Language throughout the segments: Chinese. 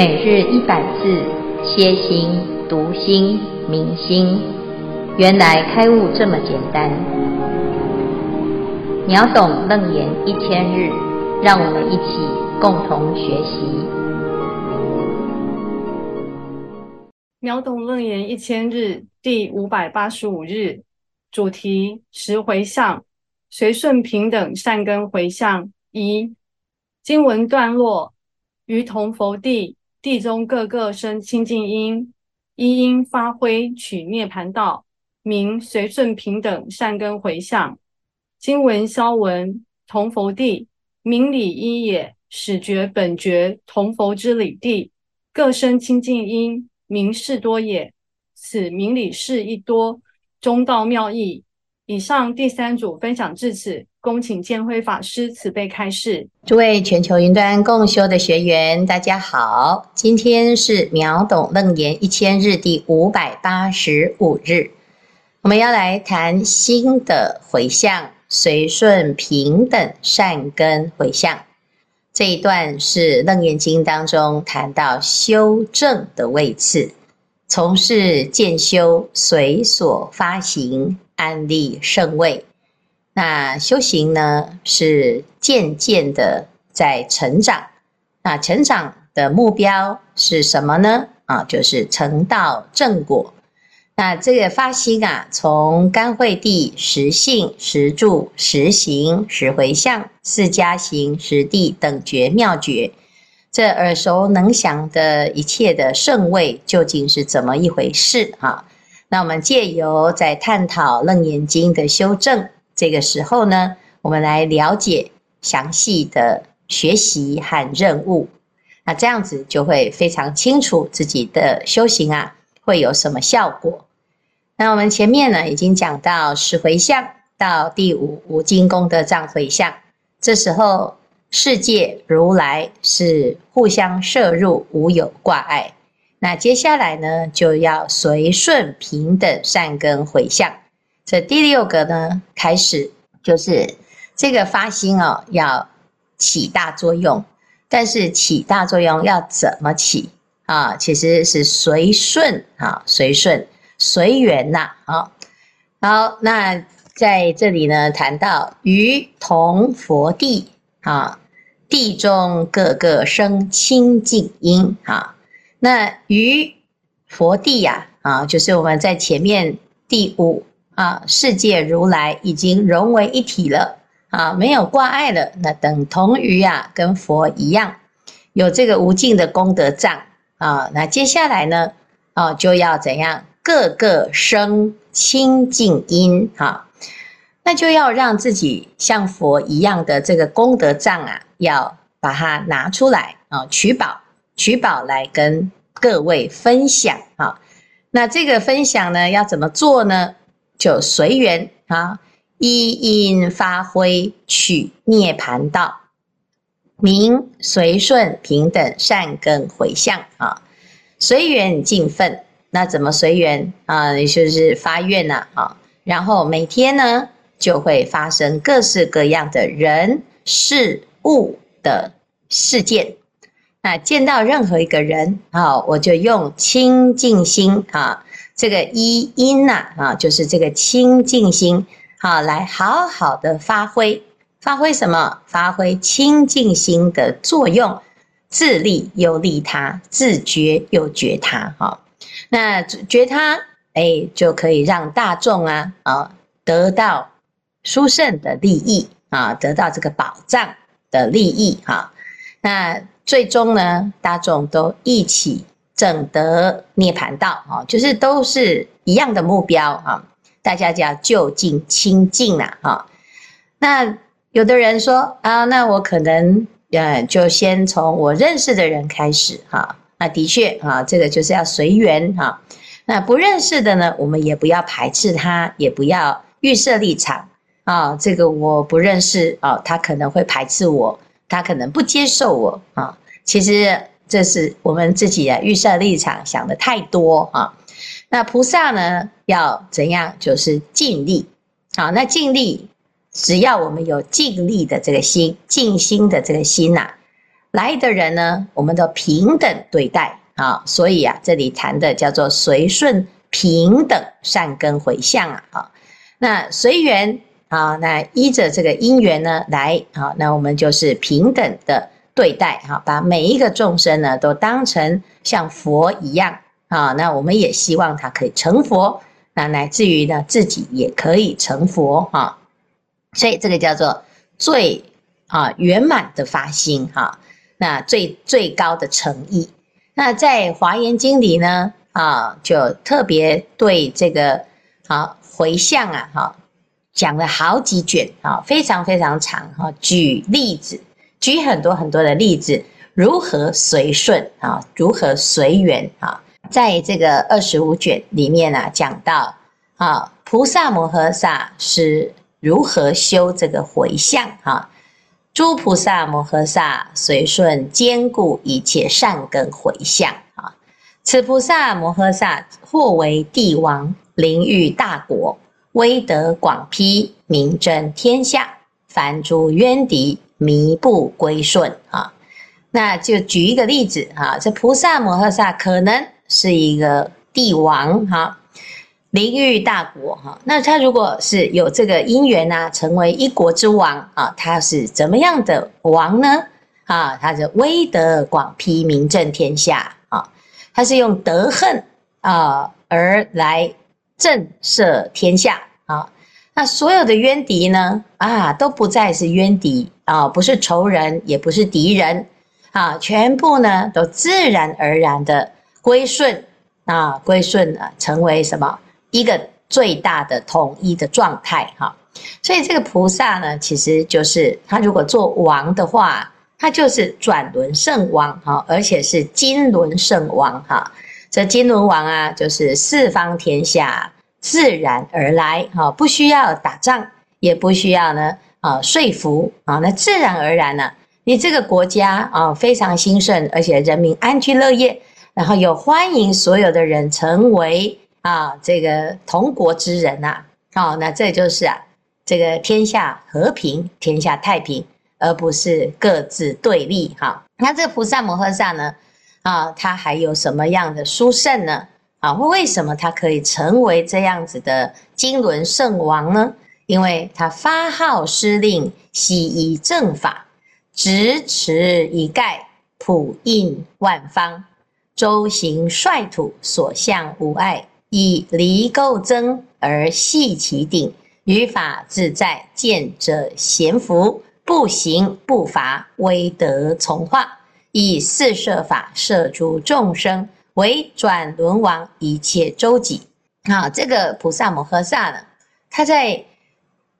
每日一百字，歇心、读心、明心，原来开悟这么简单。秒懂楞严一千日，让我们一起共同学习。秒懂楞严一千日第五百八十五日，主题十回向，随顺平等善根回向一。经文段落：于同佛地。地中各个生清净因，一因发挥取涅槃道，名随顺平等善根回向。经文消文：同佛地，名理一也，始觉本觉同佛之理地，各生清净因，名事多也。此名理事一多，中道妙义。以上第三组分享至此。恭请建辉法师慈悲开示。诸位全球云端共修的学员，大家好，今天是秒懂楞严一千日第五百八十五日，我们要来谈心的回向，随顺平等善根回向。这一段是楞严经当中谈到修正的位次，从事渐修，随所发行，安立圣位。那修行呢，是渐渐的在成长。那成长的目标是什么呢？啊，就是成道正果。那这个发心啊，从干慧地实性、实住、实行、实回向、四加行、实地等觉妙觉，这耳熟能详的一切的圣位，究竟是怎么一回事啊？那我们借由在探讨楞严经的修正。这个时候呢，我们来了解详细的学习和任务，那这样子就会非常清楚自己的修行啊会有什么效果。那我们前面呢已经讲到十回向到第五无尽功德藏回向，这时候世界如来是互相摄入，无有挂碍。那接下来呢就要随顺平等善根回向。这第六个呢，开始就是这个发心哦，要起大作用，但是起大作用要怎么起啊？其实是随顺啊，随顺随缘呐啊。好，那在这里呢，谈到于同佛地啊，地中各个生清净因啊。那于佛地呀啊，就是我们在前面第五。啊，世界如来已经融为一体了啊，没有挂碍了，那等同于啊，跟佛一样，有这个无尽的功德藏啊。那接下来呢，啊，就要怎样？各个生清净因啊，那就要让自己像佛一样的这个功德藏啊，要把它拿出来啊，取宝，取宝来跟各位分享啊。那这个分享呢，要怎么做呢？就随缘啊，依因发挥取涅盘道，名随顺平等善根回向啊，随缘尽分。那怎么随缘啊？也就是发愿呐啊，然后每天呢就会发生各式各样的人事物的事件。那见到任何一个人啊，我就用清净心啊。这个一因呐啊，就是这个清净心，好来好好的发挥，发挥什么？发挥清净心的作用，自利又利他，自觉又觉他，哈。那觉他，哎，就可以让大众啊啊得到殊胜的利益啊，得到这个保障的利益哈。那最终呢，大众都一起。证得涅槃道啊，就是都是一样的目标啊，大家叫就近清净呐啊。那有的人说啊，那我可能呃，就先从我认识的人开始哈。那的确啊，这个就是要随缘哈。那不认识的呢，我们也不要排斥他，也不要预设立场啊。这个我不认识啊，他可能会排斥我，他可能不接受我啊。其实。这是我们自己的预设立场想的太多啊。那菩萨呢，要怎样？就是尽力。好，那尽力，只要我们有尽力的这个心，尽心的这个心呐，来的人呢，我们都平等对待啊，所以啊，这里谈的叫做随顺平等善根回向啊，啊，那随缘啊，那依着这个因缘呢来啊，那我们就是平等的对待哈，把每一个众生呢都当成像佛一样啊，那我们也希望他可以成佛，那乃至于呢自己也可以成佛哈，所以这个叫做最啊圆满的发心哈。那最最高的诚意，那在华严经里呢，啊，就特别对这个啊回向啊，哈，讲了好几卷啊，非常非常长哈，举例子，举很多很多的例子，如何随顺啊，如何随缘啊，在这个二十五卷里面呢，啊，讲到啊，菩萨摩诃萨是如何修这个回向啊。诸菩萨摩诃萨随顺坚固一切善根回向啊！此菩萨摩诃萨或为帝王，临御大国，威德广披，名震天下，凡诸冤敌靡不归顺啊！那就举一个例子啊，这菩萨摩诃萨可能是一个帝王哈。临御大国哈，那他如果是有这个因缘呐，成为一国之王啊，他是怎么样的王呢？啊，他是威德广披，名震天下啊，他是用德恨啊而来震慑天下。那所有的冤敌呢啊，都不再是冤敌啊，不是仇人，也不是敌人啊，全部呢都自然而然的归顺啊，归顺啊，成为什么？一个最大的统一的状态哈，所以这个菩萨呢，其实就是他如果做王的话，他就是转轮圣王哈，而且是金轮圣王哈。这金轮王啊，就是四方天下自然而来哈，不需要打仗，也不需要呢啊说服啊，那自然而然呢，你这个国家啊非常兴盛，而且人民安居乐业，然后又欢迎所有的人成为。啊，这个同国之人呐、啊，哦，那这就是啊，这个天下和平，天下太平，而不是各自对立哈、那这个菩萨摩诃萨呢，啊，他还有什么样的殊胜呢？啊，为什么他可以成为这样子的金轮圣王呢？因为他发号施令，悉以正法，执持一概，普应万方，周行率土，所向无碍。以离垢增而系其顶，于法自在，见者闲服，不行不罚，威德从化，以四摄法摄诸众生，为转轮王，一切周己。啊，这个菩萨摩诃萨呢，他在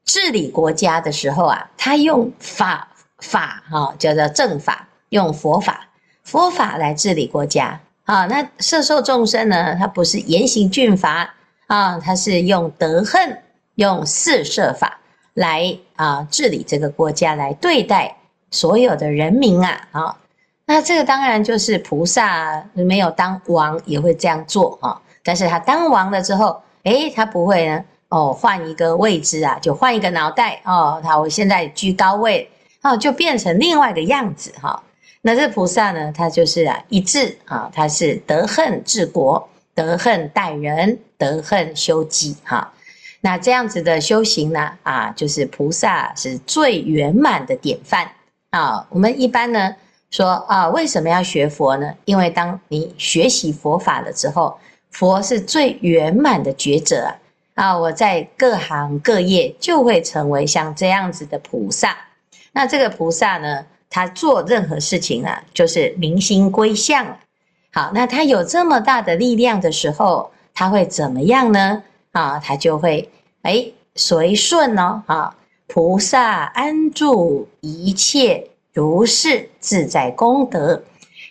治理国家的时候啊，他用法法哈、叫做正法，用佛法佛法来治理国家。啊，那摄受众生呢？他不是严刑峻法啊，他是用德恨，用四摄法来啊治理这个国家，来对待所有的人民啊。啊，那这个当然就是菩萨没有当王也会这样做啊。但是他当王了之后，诶，他不会呢哦，换一个位置啊，就换一个脑袋哦。他我现在居高位哦，就变成另外一个样子哈。那这菩萨呢，他就是啊一致啊，他是德恨治国，德恨待人，德恨修己哈。那这样子的修行呢，啊，就是菩萨是最圆满的典范啊。我们一般呢说啊，为什么要学佛呢？因为当你学习佛法了之后，佛是最圆满的觉者啊。啊，我在各行各业就会成为像这样子的菩萨。那这个菩萨呢，他做任何事情啊，就是明心归向。好，那他有这么大的力量的时候，他会怎么样呢？啊，他就会哎随顺哦。啊，菩萨安住一切如是自在功德，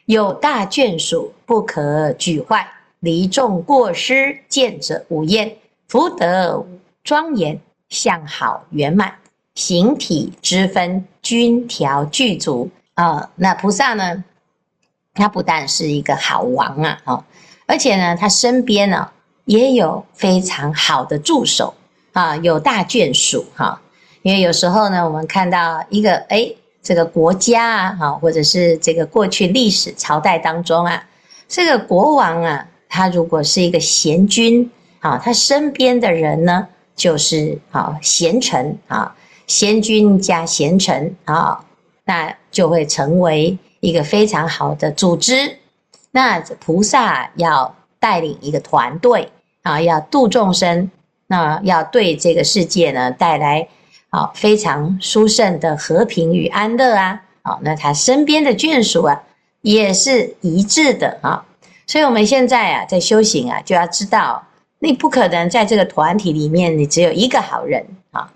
有大眷属不可沮坏，离众过失见者无厌，福德庄严，相好圆满。形体之分均调具足啊，那菩萨呢？他不但是一个好王啊，哦，而且呢，他身边呢也有非常好的助手啊，有大眷属哈。因为有时候呢，我们看到一个哎这个国家啊，哈，或者是这个过去历史朝代当中啊，这个国王啊，他如果是一个贤君啊，他身边的人呢，就是啊贤臣啊，贤君加贤臣啊，那就会成为一个非常好的组织。那菩萨要带领一个团队啊，要度众生，那要对这个世界呢带来。好，非常殊胜的和平与安乐啊！好，那他身边的眷属啊，也是一致的啊。所以，我们现在啊，在修行啊，就要知道，你不可能在这个团体里面，你只有一个好人啊。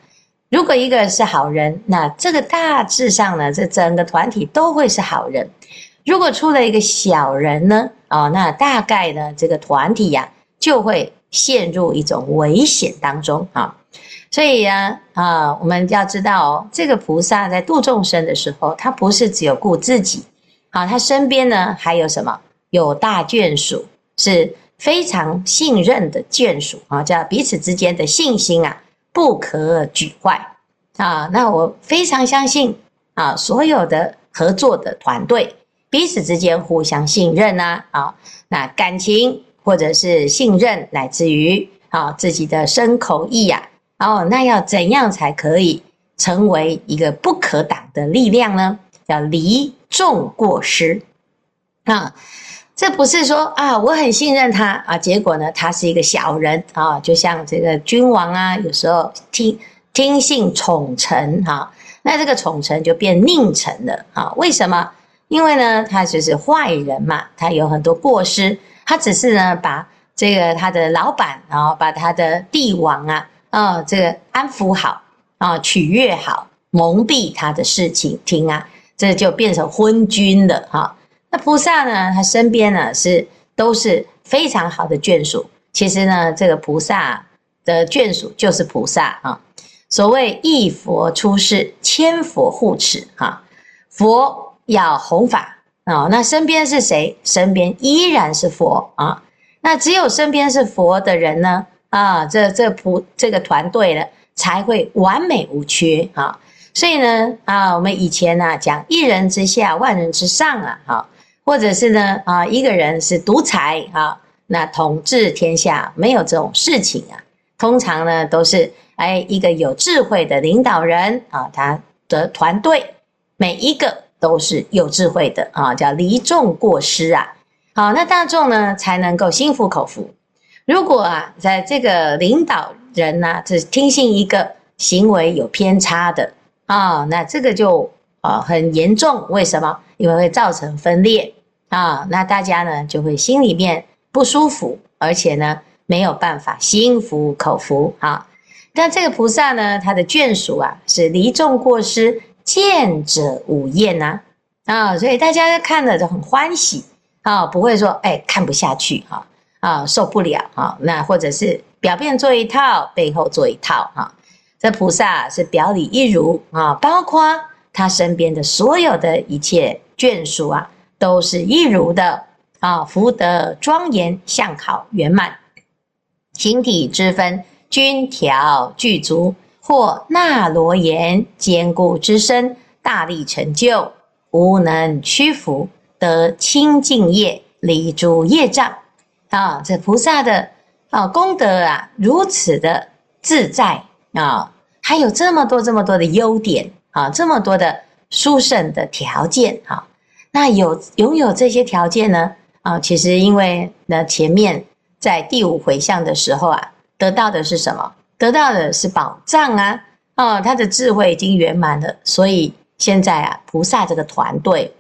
如果一个是好人，那这个大致上呢，这整个团体都会是好人。如果出了一个小人呢，哦，那大概呢，这个团体呀，就会陷入一种危险当中啊。所以呀，啊，我们要知道哦，这个菩萨在度众生的时候，他不是只有顾自己，啊，他身边呢还有什么？有大眷属，是非常信任的眷属啊，叫彼此之间的信心啊，不可举坏啊。那我非常相信啊，所有的合作的团队彼此之间互相信任呐，啊，那感情或者是信任，乃至于啊自己的身口意呀。哦，那要怎样才可以成为一个不可挡的力量呢？叫离众过失啊！这不是说啊，我很信任他啊，结果呢，他是一个小人啊，就像这个君王啊，有时候听听信宠臣哈，那这个宠臣就变佞臣了啊？为什么？因为呢，他就是坏人嘛，他有很多过失，他只是呢，把这个他的老板啊，把他的帝王啊。啊、这个安抚好啊，取悦好，蒙蔽他的事情听啊，这就变成昏君了哈、那菩萨呢，他身边呢是都是非常好的眷属。其实呢，这个菩萨的眷属就是菩萨啊、所谓一佛出世，千佛护持哈。佛要弘法啊、那身边是谁？身边依然是佛啊。那只有身边是佛的人呢？啊，这这不这个团队呢，才会完美无缺啊！所以呢，啊，我们以前呢、啊、讲一人之下，万人之上啊，哈，或者是呢，啊，一个人是独裁啊，那统治天下没有这种事情啊。通常呢，都是哎一个有智慧的领导人啊，他的团队每一个都是有智慧的啊，叫离众过失啊。好，那大众呢才能够心服口服。如果啊，在这个领导人呢、只听信一个行为有偏差的啊、那这个就啊很严重。为什么？因为会造成分裂啊、那大家呢就会心里面不舒服，而且呢没有办法心服口服啊。但这个菩萨呢，他的眷属啊是离众过失，见者无厌呐啊，所以大家看了就很欢喜啊、不会说哎看不下去哈。啊，受不了啊！那或者是表面做一套，背后做一套啊。这菩萨是表里一如啊，包括他身边的所有的一切眷属啊，都是一如的啊，福德庄严，相好圆满，形体之分均调具足，或那罗延坚固之身，大力成就，无能屈服，得清净业，离诸业障。啊，这菩萨的啊功德啊，如此的自在啊，还有这么多这么多的优点啊，这么多的殊胜的条件啊，那有拥有这些条件呢啊，其实因为呢前面在第五回向的时候啊，得到的是什么？得到的是宝藏啊，啊，他的智慧已经圆满了，所以现在啊，菩萨这个团队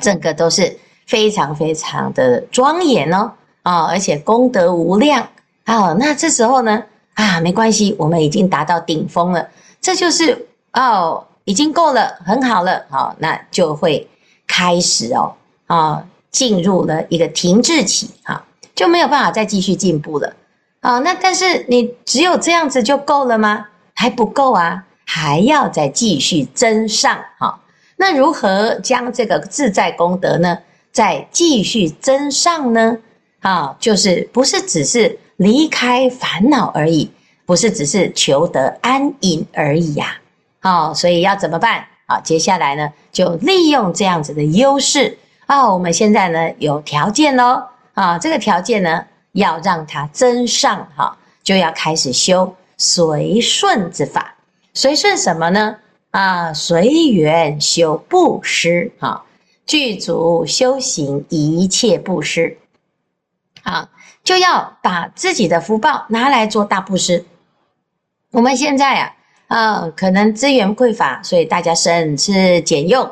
整个都是非常非常的庄严哦。啊、而且功德无量。啊、那这时候呢，啊，没关系，我们已经达到顶峰了，这就是哦，已经够了，很好了，好、那就会开始哦，啊、进入了一个停滞期，哈、就没有办法再继续进步了，啊、那但是你只有这样子就够了吗？还不够啊，还要再继续增上，哈、那如何将这个自在功德呢，再继续增上呢？啊，就是不是只是离开烦恼而已，不是只是求得安隐而已呀。好，所以要怎么办？好，接下来呢，就利用这样子的优势啊，我们现在呢有条件喽啊，这个条件呢要让它增上哈，就要开始修随顺之法。随顺什么呢？啊，随缘修布施啊，具足修行一切布施啊，就要把自己的福报拿来做大布施。我们现在啊，啊，可能资源匮乏，所以大家省吃俭用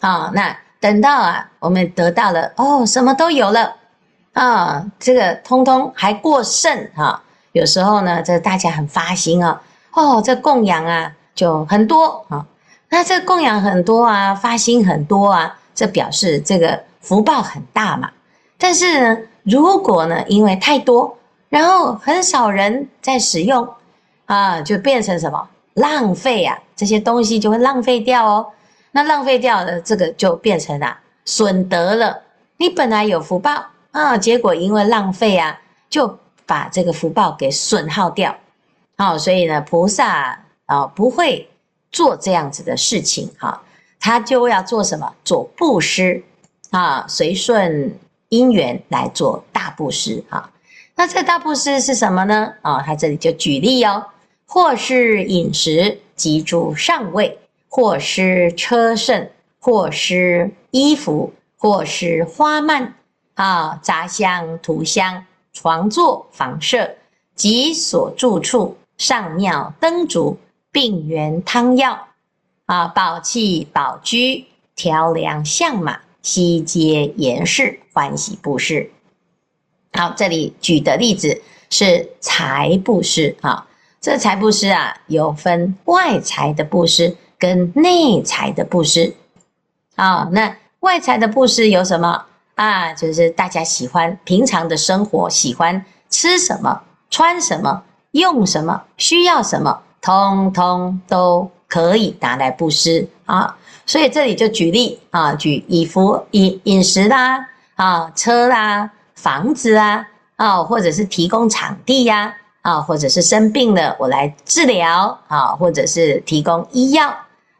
啊。那等到啊，我们得到了哦，什么都有了啊，这个通通还过剩啊。有时候呢，这大家很发心啊，哦，这供养啊就很多啊。那这供养很多啊，发心很多啊，这表示这个福报很大嘛。但是呢，如果呢，因为太多，然后很少人在使用。啊，就变成什么浪费啊？这些东西就会浪费掉哦。那浪费掉的这个就变成啊损德了。你本来有福报啊，结果因为浪费啊，就把这个福报给损耗掉。好，啊，所以呢，菩萨啊不会做这样子的事情哈，他就要做什么？做布施啊，随顺因缘来做大布施啊。那这大布施是什么呢？啊，他这里就举例哦。或是饮食及诸上位，或是车乘，或是衣服，或是花蔓啊，杂香、涂香、床座、房舍及所住处，上庙灯烛、并缘汤药啊，宝器宝居、调良象马，悉皆严饰欢喜布施。好，这里举的例子是财布施啊。这财布施啊，有分外财的布施跟内财的布施。啊、那外财的布施有什么啊？就是大家喜欢平常的生活，喜欢吃什么、穿什么、用什么、需要什么，通通都可以拿来布施啊。所以这里就举例啊，举衣服、饮饮食啦，啊，车啦，房子啊，啊，或者是提供场地呀、啊。或者是生病了，我来治疗啊，或者是提供医药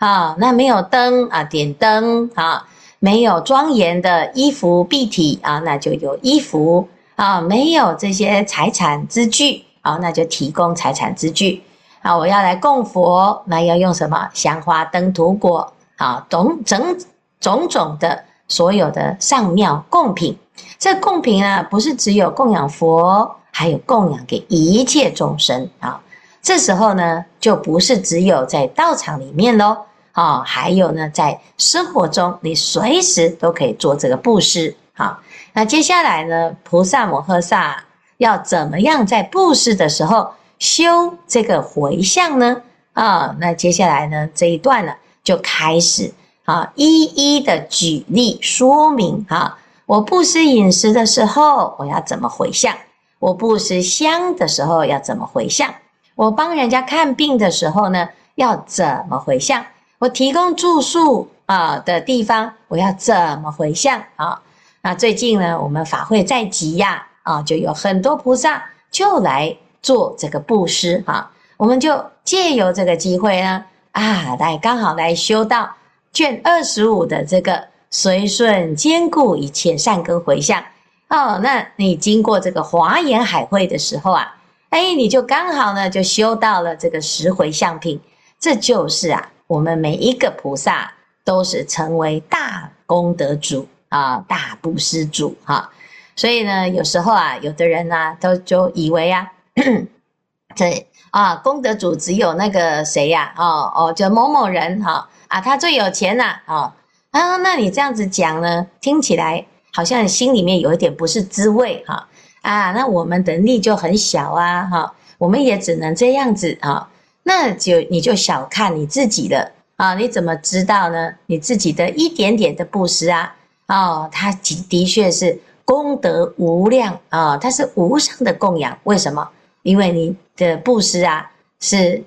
啊。那没有灯啊，点灯啊。没有庄严的衣服蔽体啊，那就有衣服啊。没有这些财产资具啊，那就提供财产资具啊。我要来供佛，那要用什么？香花灯土果啊，种种种种的所有的上庙供品。这供品啊，不是只有供养佛。还有供养给一切众生啊，这时候呢，就不是只有在道场里面喽，啊，还有呢，在生活中，你随时都可以做这个布施啊。那接下来呢，菩萨摩诃萨要怎么样在布施的时候修这个回向呢？啊，那接下来呢，这一段呢，就开始啊，一一的举例说明啊，我布施饮食的时候，我要怎么回向？我布施香的时候要怎么回向？我帮人家看病的时候呢，要怎么回向？我提供住宿啊的地方，我要怎么回向啊？那最近呢，我们法会在即呀，啊，就有很多菩萨就来做这个布施啊，我们就借由这个机会呢，啊，来刚好来修到卷二十五的这个随顺兼顾一切善根回向。哦，那你经过这个华严海会的时候啊，哎，你就刚好呢，就修到了这个十回向品，这就是啊，我们每一个菩萨都是成为大功德主啊，大布施主哈、所以呢，有时候啊，有的人呢、都就以为啊，这啊，功德主只有那个谁呀、哦哦，就某某人哈啊，他最有钱呐啊啊，那你这样子讲呢，听起来。好像心里面有一点不是滋味哈啊，那我们能力就很小啊哈，我们也只能这样子啊，那就你就小看你自己了啊，你怎么知道呢？你自己的一点点的布施啊，哦，它的确是功德无量啊，它是无上的供养。为什么？因为你的布施啊，是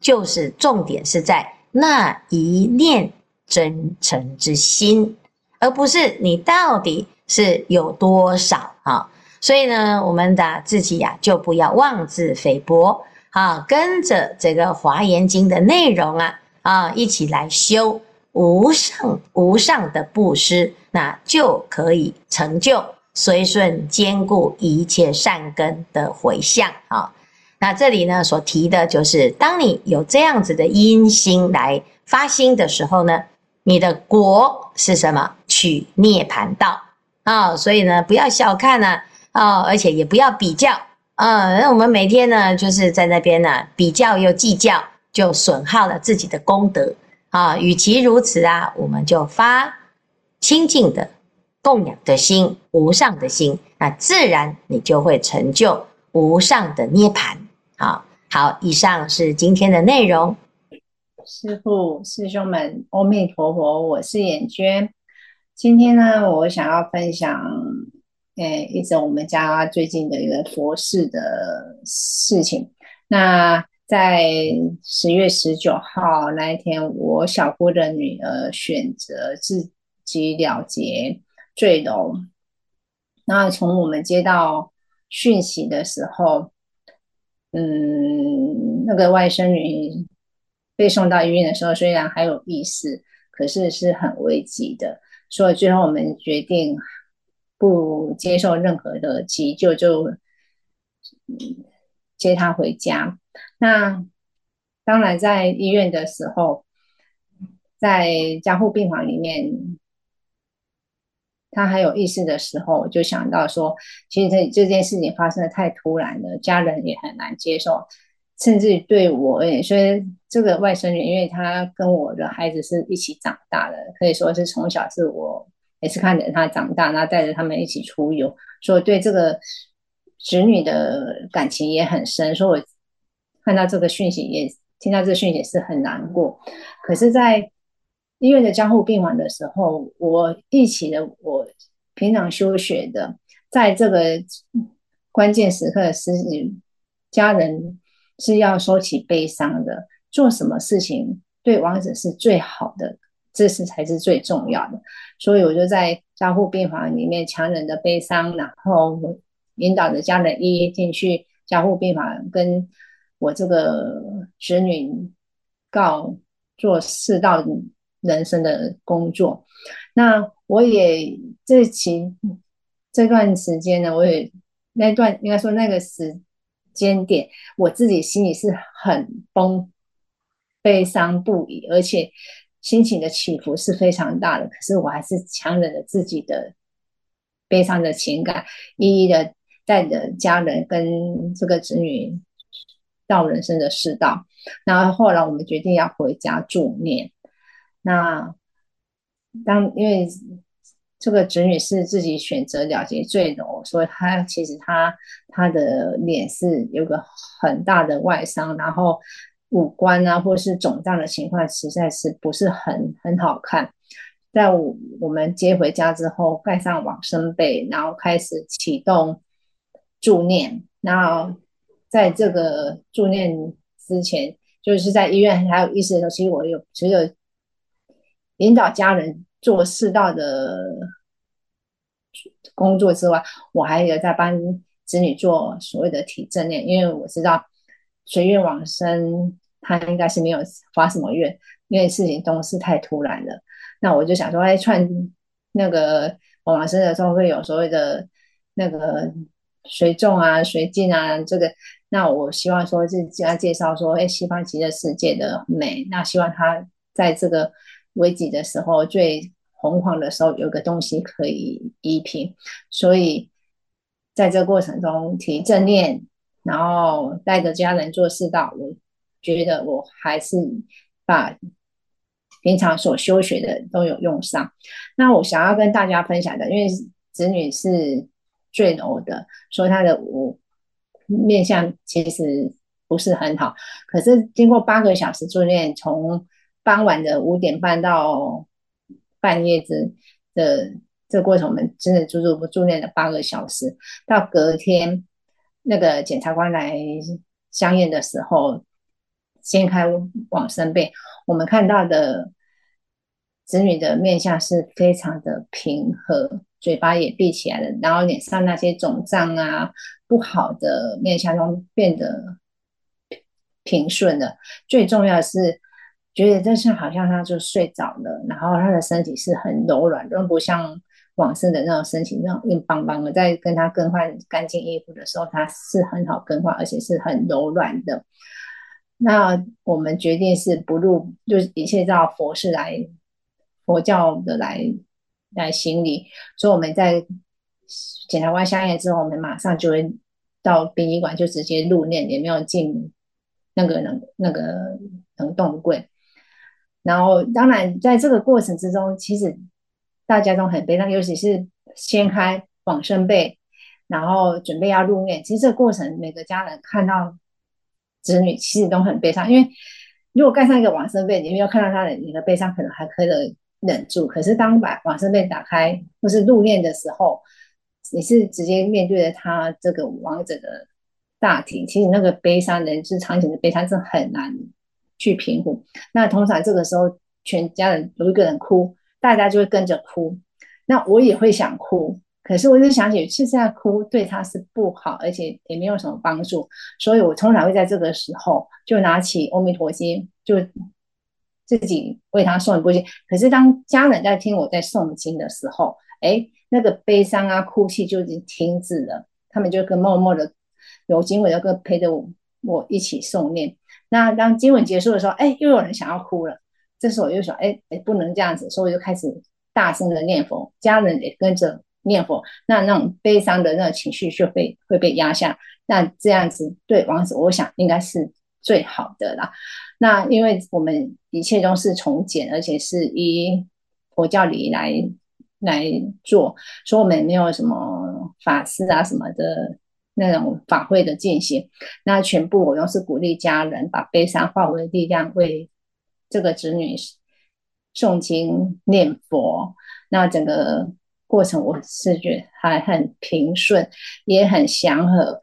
就是重点是在那一念真诚之心。而不是你到底是有多少啊？所以呢，我们的自己呀，就不要妄自菲薄啊，跟着这个《华严经》的内容啊啊，一起来修无上无上的布施，那就可以成就随顺坚固一切善根的回向啊。那这里呢，所提的就是，当你有这样子的因心来发心的时候呢，你的果是什么？取涅槃道啊！所以呢，不要小看呢啊，而且也不要比较啊。那我们每天呢，就是在那边呢比较又计较，就损耗了自己的功德啊。与其如此啊，我们就发清净的供养的心，无上的心，那自然你就会成就无上的涅槃。好好，以上是今天的内容。师父、师兄们，阿弥陀佛，我是眼娟。今天呢，我想要分享，诶，一则我们家最近的一个佛事的事情。那在十月十九号那一天，我小姑的女儿选择自己了结坠楼。那从我们接到讯息的时候，嗯，那个外甥女被送到医院的时候，虽然还有意识，可是是很危急的，所以最后我们决定不接受任何的急救，就接她回家。那当然，在医院的时候，在加护病房里面。他还有意识的时候，我就想到说，其实这这件事情发生的太突然了，家人也很难接受，甚至对我也，所以这个外甥女，因为她跟我的孩子是一起长大的，可以说是从小是我也是看着她长大，然后带着他们一起出游，所以对这个侄女的感情也很深，所以我看到这个讯息，也听到这个讯息也是很难过，可是，在。医院的加护病房的时候，我一起的，我平常休学的，在这个关键时刻，是家人是要收起悲伤的，做什么事情对亡者是最好的，这是才是最重要的。所以我就在加护病房里面强忍着悲伤，然后引导着家人一一进去加护病房，跟我这个侄女告做四道人生的工作，那我也这期这段时间呢，我也那段应该说那个时间点，我自己心里是很崩悲伤不已，而且心情的起伏是非常大的。可是我还是强忍着自己的悲伤的情感，一一的带着家人跟这个子女到人生的世道。然后后来我们决定要回家住念。那当因为这个侄女是自己选择了结坠楼，所以她其实她她的脸是有个很大的外伤，然后五官啊或是肿胀的情况实在是不是很很好看。在我我们接回家之后，盖上往生被，然后开始启动助念。然后在这个助念之前，就是在医院还有意识的时候，其实我有只有。引导家人做适当的工作之外，我还有在帮子女做所谓的体正念，因为我知道随愿往生，他应该是没有发什么愿，因为事情都是太突然了。那我就想说，哎，串那个往生的时候会有所谓的那个随众啊、随境啊，这个，那我希望说，是这样介绍说，哎，西方极乐世界的美，那希望他在这个。危急的时候，最惶惶的时候，有个东西可以依凭，所以在这过程中提正念，然后带着家人做四道，我觉得我还是把平常所修学的都有用上。那我想要跟大家分享的，因为子女是最柔的，所以他的我面相其实不是很好，可是经过八个小时助念，从傍晚的五点半到半夜之的这过程，我们真的足足助念了八个小时。到隔天那个检察官来相验的时候，掀开往生被，我们看到的子女的面相是非常的平和，嘴巴也闭起来了，然后脸上那些肿胀啊不好的面相都变得平顺了。最重要的是。觉得这是好像他就睡着了，然后他的身体是很柔软，都不像往生的那种身体那种硬邦邦的。在跟他更换干净衣服的时候，他是很好更换，而且是很柔软的。那我们决定是不入，就是一切照佛事来，佛教的来来行礼。所以我们在检查完香烟之后，我们马上就会到殡仪馆，就直接入殓，也没有进那个冷那个冷冻柜。然后，当然在这个过程之中，其实大家都很悲伤，尤其是掀开往生被，然后准备要入殓。其实这个过程，每个家人看到。子女其实都很悲伤，因为如果盖上一个往生被，你没有看到他的，你的悲伤可能还可以忍住。可是当把往生被打开或是入殓的时候，你是直接面对着他这个亡者的大庭，其实那个悲伤人之常情的悲伤是很难去平复。那通常这个时候，全家人有一个人哭，大家就会跟着哭。那我也会想哭。可是我就想起，现在哭对他是不好，而且也没有什么帮助，所以我通常会在这个时候就拿起《阿弥陀经》，就自己为他诵一部经。可是当家人在听我在诵经的时候，哎，那个悲伤啊、哭泣就已经停止了，他们就跟默默的有经文的跟陪着我我一起诵念。那当经文结束的时候，哎，又有人想要哭了，这时候我又想，哎哎，不能这样子，所以我就开始大声的念佛，家人也跟着。念佛，那那种悲伤的那种情绪就会会被压下，那这样子对王子，我想应该是最好的啦。那因为我们一切都是从简，而且是以佛教礼来来做，所以我们没有什么法师啊什么的那种法会的进行。那全部我都是鼓励家人把悲伤化为力量，为这个子女诵经念佛。那整个。过程我是觉得还很平顺，也很祥和，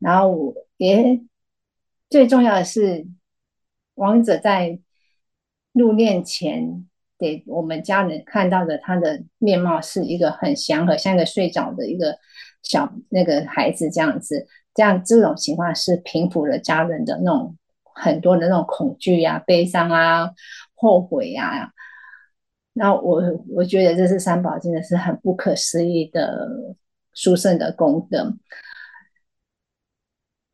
然后我也最重要的是，王者在入殓前给我们家人看到的他的面貌是一个很祥和，像一个睡着的一个小那个孩子这样子，这样这种情况是平复了家人的那种很多的那种恐惧呀、啊、悲伤啊、后悔呀、啊。那我我觉得这是三宝真的是很不可思议的殊胜的功德。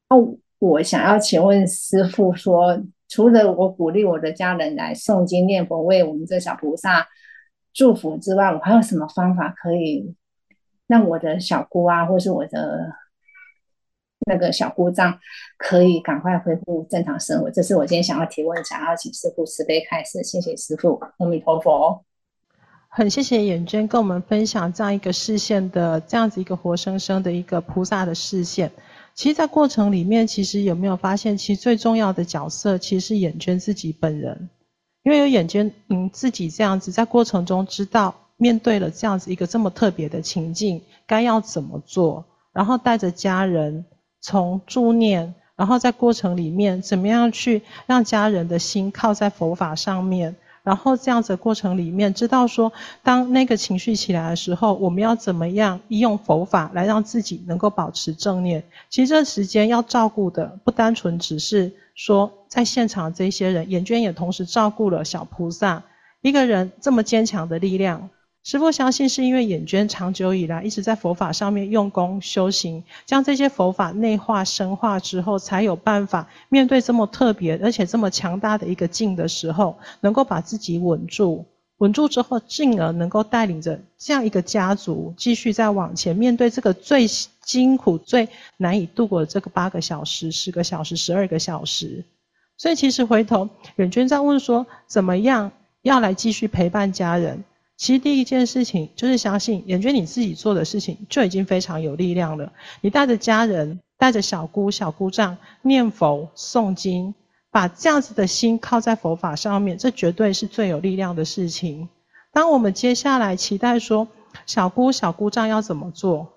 那，我想要请问师父说，除了我鼓励我的家人来诵经念佛，为我们这小菩萨祝福之外，我还有什么方法可以让我的小姑啊，或是我的那个小姑丈可以赶快恢复正常生活？这是我今天想要提问，想要请师傅慈悲开示。谢谢师傅，阿弥陀佛。很谢谢眼娟跟我们分享这样一个视线的这样子一个活生生的一个菩萨的视线。其实，在过程里面，其实有没有发现，其实最重要的角色其实是眼娟自己本人，因为有眼娟嗯自己这样子在过程中知道面对了这样子一个这么特别的情境，该要怎么做，然后带着家人从助念，然后在过程里面怎么样去让家人的心靠在佛法上面。然后这样子的过程里面，知道说，当那个情绪起来的时候，我们要怎么样利用佛法来让自己能够保持正念。其实这时间要照顾的不单纯只是说在现场这些人，眼娟也同时照顾了小菩萨，一个人这么坚强的力量。师父相信是因为眼娟长久以来一直在佛法上面用功修行，将这些佛法内化深化之后，才有办法面对这么特别而且这么强大的一个境的时候，能够把自己稳住，稳住之后，进而能够带领着这样一个家族继续再往前面对这个最辛苦、最难以度过的这个八个小时、十个小时、十二个小时。所以其实回头眼娟在问说，怎么样要来继续陪伴家人？其实第一件事情就是相信，眼娟你自己做的事情就已经非常有力量了。你带着家人，带着小姑、小姑丈念佛、诵经，把这样子的心靠在佛法上面，这绝对是最有力量的事情。当我们接下来期待说，小姑、小姑丈要怎么做，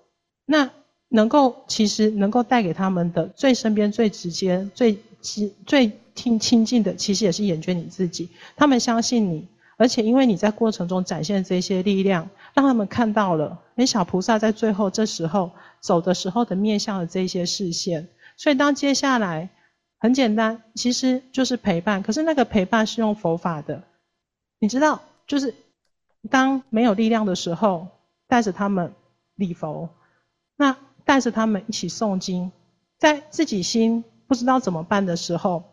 那能够其实能够带给他们的最身边、最直接、最亲、最亲亲近的，其实也是眼娟你自己。他们相信你。而且，因为你在过程中展现这些力量，让他们看到了，诶，小菩萨在最后这时候走的时候的面向的这些视线。所以，当接下来很简单，其实就是陪伴。可是那个陪伴是用佛法的，你知道，就是当没有力量的时候，带着他们礼佛，那带着他们一起诵经，在自己心不知道怎么办的时候。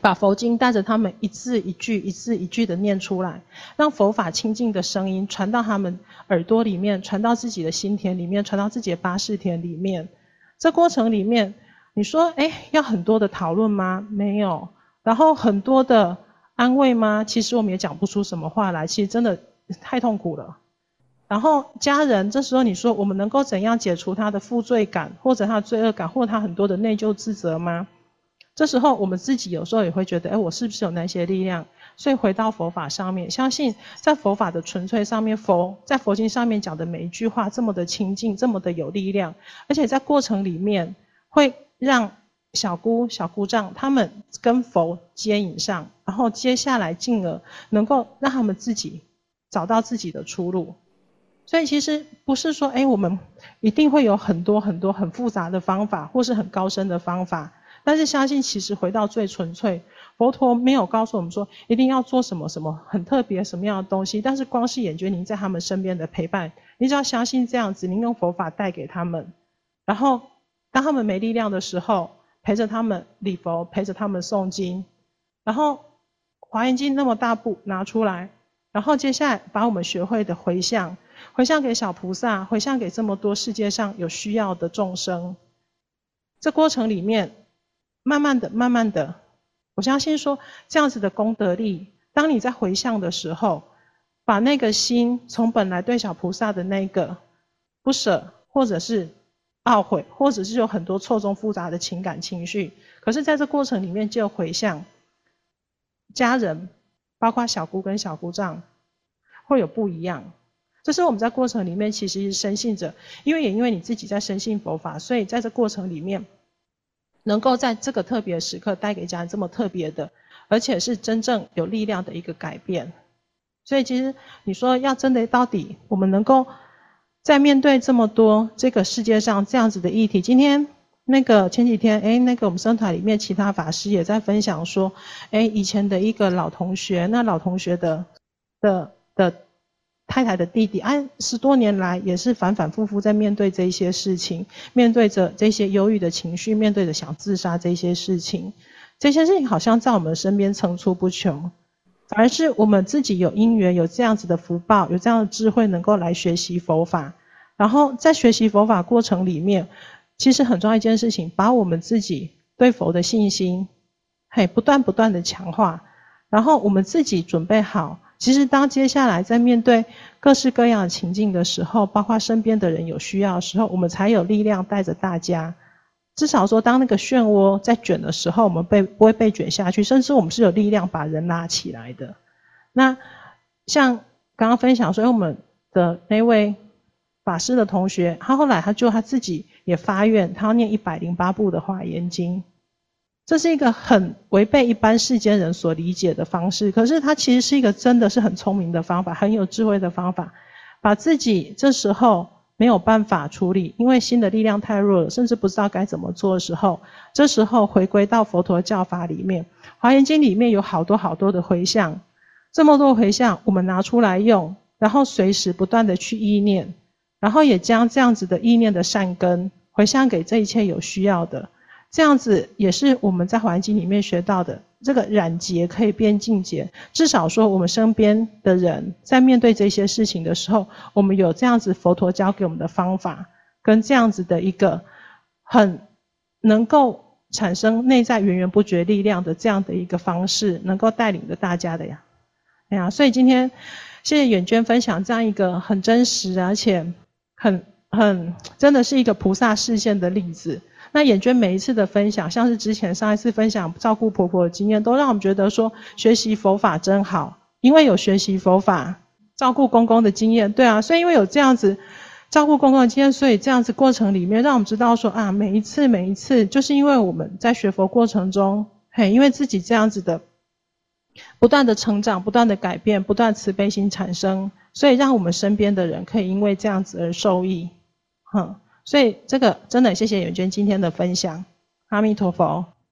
把佛经带着他们一字一句、一字一句的念出来，让佛法清净的声音传到他们耳朵里面，传到自己的心田里面，传到自己的八识田里面。这过程里面，你说，诶，要很多的讨论吗？没有。然后很多的安慰吗？其实我们也讲不出什么话来。其实真的太痛苦了。然后家人，这时候你说，我们能够怎样解除他的负罪感，或者他的罪恶感，或他很多的内疚自责吗？这时候，我们自己有时候也会觉得，哎，我是不是有那些力量？所以回到佛法上面，相信在佛法的纯粹上面，佛在佛经上面讲的每一句话，这么的清净，这么的有力量，而且在过程里面，会让小姑、小姑丈他们跟佛接引上，然后接下来进而能够让他们自己找到自己的出路。所以其实不是说，哎，我们一定会有很多很多很复杂的方法，或是很高深的方法。但是相信，其实回到最纯粹，佛陀没有告诉我们说一定要做什么什么很特别什么样的东西。但是光是眼觉您在他们身边的陪伴，你只要相信这样子，您用佛法带给他们，然后当他们没力量的时候，陪着他们礼佛，陪着他们诵经，然后《华严经》那么大部拿出来，然后接下来把我们学会的回向，回向给小菩萨，回向给这么多世界上有需要的众生，这过程里面。慢慢的，慢慢的，我相信说这样子的功德力，当你在回向的时候，把那个心从本来对小菩萨的那个不舍，或者是懊悔，或者是有很多错综复杂的情感情绪，可是在这过程里面就回向家人，包括小姑跟小姑丈，会有不一样。这是我们在过程里面其实是深信着，因为也因为你自己在深信佛法，所以在这过程里面。能够在这个特别时刻带给家人这么特别的，而且是真正有力量的一个改变。所以其实你说要真的到底，我们能够在面对这么多这个世界上这样子的议题，今天那个前几天，诶，那个我们生团里面其他法师也在分享说，诶，以前的一个老同学，那老同学的的的。太太的弟弟，哎，十多年来也是反反复复在面对这些事情，面对着这些忧郁的情绪，面对着想自杀这些事情，这些事情好像在我们身边层出不穷，反而是我们自己有因缘，有这样子的福报，有这样的智慧，能够来学习佛法，然后在学习佛法过程里面，其实很重要一件事情，把我们自己对佛的信心，嘿，不断不断的强化，然后我们自己准备好。其实，当接下来在面对各式各样的情境的时候，包括身边的人有需要的时候，我们才有力量带着大家。至少说，当那个漩涡在卷的时候，我们被不会被卷下去，甚至我们是有力量把人拉起来的。那像刚刚分享说，我们的那位法师的同学，他后来他就他自己也发愿，他要念一百零八部的《华严经》。这是一个很违背一般世间人所理解的方式，可是它其实是一个真的是很聪明的方法，很有智慧的方法，把自己这时候没有办法处理，因为心的力量太弱了，甚至不知道该怎么做的时候，这时候回归到佛陀教法里面，《华严经》里面有好多好多的回向，这么多回向，我们拿出来用，然后随时不断的去意念，然后也将这样子的意念的善根回向给这一切有需要的。这样子也是我们在《环境》里面学到的，这个染结可以变净结。至少说，我们身边的人在面对这些事情的时候，我们有这样子佛陀教给我们的方法，跟这样子的一个很能够产生内在源源不绝力量的这样的一个方式，能够带领着大家的呀。哎呀，所以今天谢谢远娟分享这样一个很真实而且很很真的是一个菩萨示现的例子。那眼娟每一次的分享，像是之前上一次分享照顾婆婆的经验，都让我们觉得说学习佛法真好，因为有学习佛法照顾公公的经验，对啊，所以因为有这样子照顾公公的经验，所以这样子过程里面，让我们知道说啊，每一次每一次，就是因为我们在学佛过程中，嘿，因为自己这样子的不断的成长、不断的改变、不断慈悲心产生，所以让我们身边的人可以因为这样子而受益，哼。所以这个真的谢谢远娟今天的分享，阿弥陀佛。